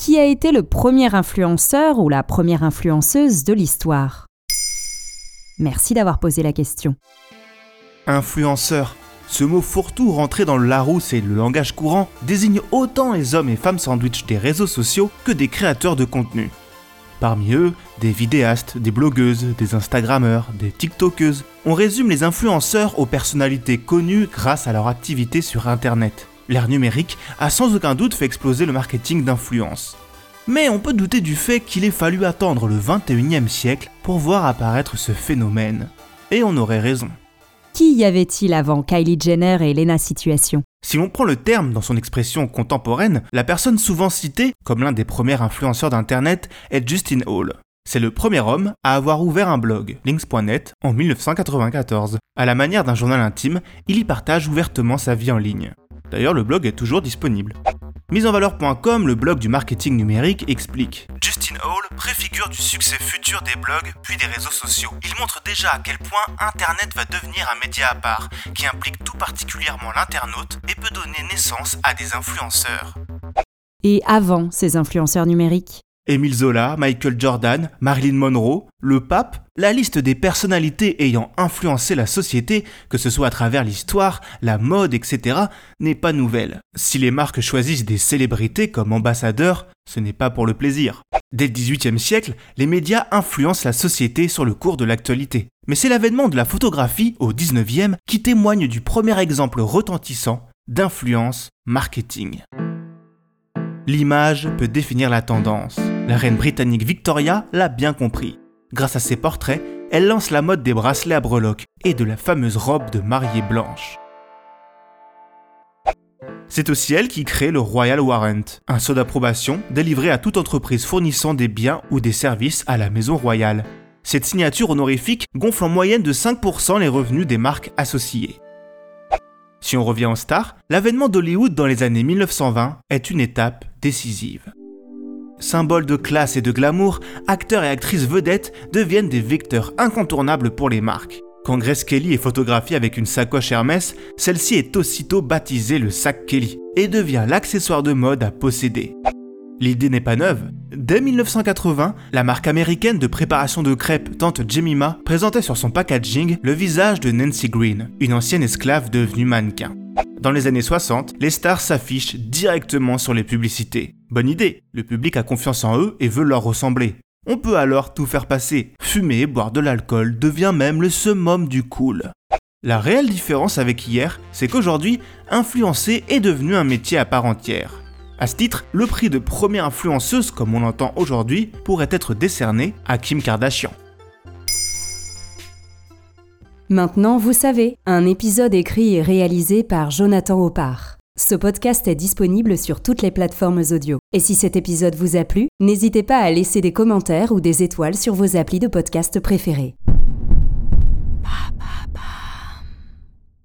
qui a été le premier influenceur ou la première influenceuse de l'histoire Merci d'avoir posé la question. Influenceur. Ce mot fourre-tout rentré dans le Larousse et le langage courant désigne autant les hommes et femmes sandwich des réseaux sociaux que des créateurs de contenu. Parmi eux, des vidéastes, des blogueuses, des Instagrammeurs, des TikTokeuses. On résume les influenceurs aux personnalités connues grâce à leur activité sur Internet. L'ère numérique a sans aucun doute fait exploser le marketing d'influence. Mais on peut douter du fait qu'il ait fallu attendre le 21e siècle pour voir apparaître ce phénomène. Et on aurait raison. Qui y avait-il avant Kylie Jenner et Lena Situation? Si l'on prend le terme dans son expression contemporaine, la personne souvent citée comme l'un des premiers influenceurs d'Internet est Justin Hall. C'est le premier homme à avoir ouvert un blog, links.net, en 1994. À la manière d'un journal intime, il y partage ouvertement sa vie en ligne. D'ailleurs, le blog est toujours disponible. Misenvaleur.com, le blog du marketing numérique, explique Justin Hall préfigure du succès futur des blogs puis des réseaux sociaux. Il montre déjà à quel point Internet va devenir un média à part, qui implique tout particulièrement l'internaute et peut donner naissance à des influenceurs. Et avant ces influenceurs numériques Émile Zola, Michael Jordan, Marilyn Monroe, le pape, la liste des personnalités ayant influencé la société, que ce soit à travers l'histoire, la mode, etc., n'est pas nouvelle. Si les marques choisissent des célébrités comme ambassadeurs, ce n'est pas pour le plaisir. Dès le XVIIIe siècle, les médias influencent la société sur le cours de l'actualité. Mais c'est l'avènement de la photographie au XIXe qui témoigne du premier exemple retentissant d'influence marketing. L'image peut définir la tendance. La reine britannique Victoria l'a bien compris. Grâce à ses portraits, elle lance la mode des bracelets à breloques et de la fameuse robe de mariée blanche. C'est aussi elle qui crée le Royal Warrant, un sceau d'approbation délivré à toute entreprise fournissant des biens ou des services à la maison royale. Cette signature honorifique gonfle en moyenne de 5% les revenus des marques associées. Si on revient aux stars, l'avènement d'Hollywood dans les années 1920 est une étape décisive. Symboles de classe et de glamour, acteurs et actrices vedettes deviennent des vecteurs incontournables pour les marques. Quand Grace Kelly est photographiée avec une sacoche Hermès, celle-ci est aussitôt baptisée le sac Kelly et devient l'accessoire de mode à posséder. L'idée n'est pas neuve. Dès 1980, la marque américaine de préparation de crêpes Tante Jemima présentait sur son packaging le visage de Nancy Green, une ancienne esclave devenue mannequin. Dans les années 60, les stars s'affichent directement sur les publicités. Bonne idée, le public a confiance en eux et veut leur ressembler. On peut alors tout faire passer. Fumer, boire de l'alcool devient même le summum du cool. La réelle différence avec hier, c'est qu'aujourd'hui, influencer est devenu un métier à part entière. À ce titre, le prix de première influenceuse, comme on l'entend aujourd'hui, pourrait être décerné à Kim Kardashian. Maintenant, vous savez, un épisode écrit et réalisé par Jonathan Oppard. Ce podcast est disponible sur toutes les plateformes audio. Et si cet épisode vous a plu, n'hésitez pas à laisser des commentaires ou des étoiles sur vos applis de podcast préférés.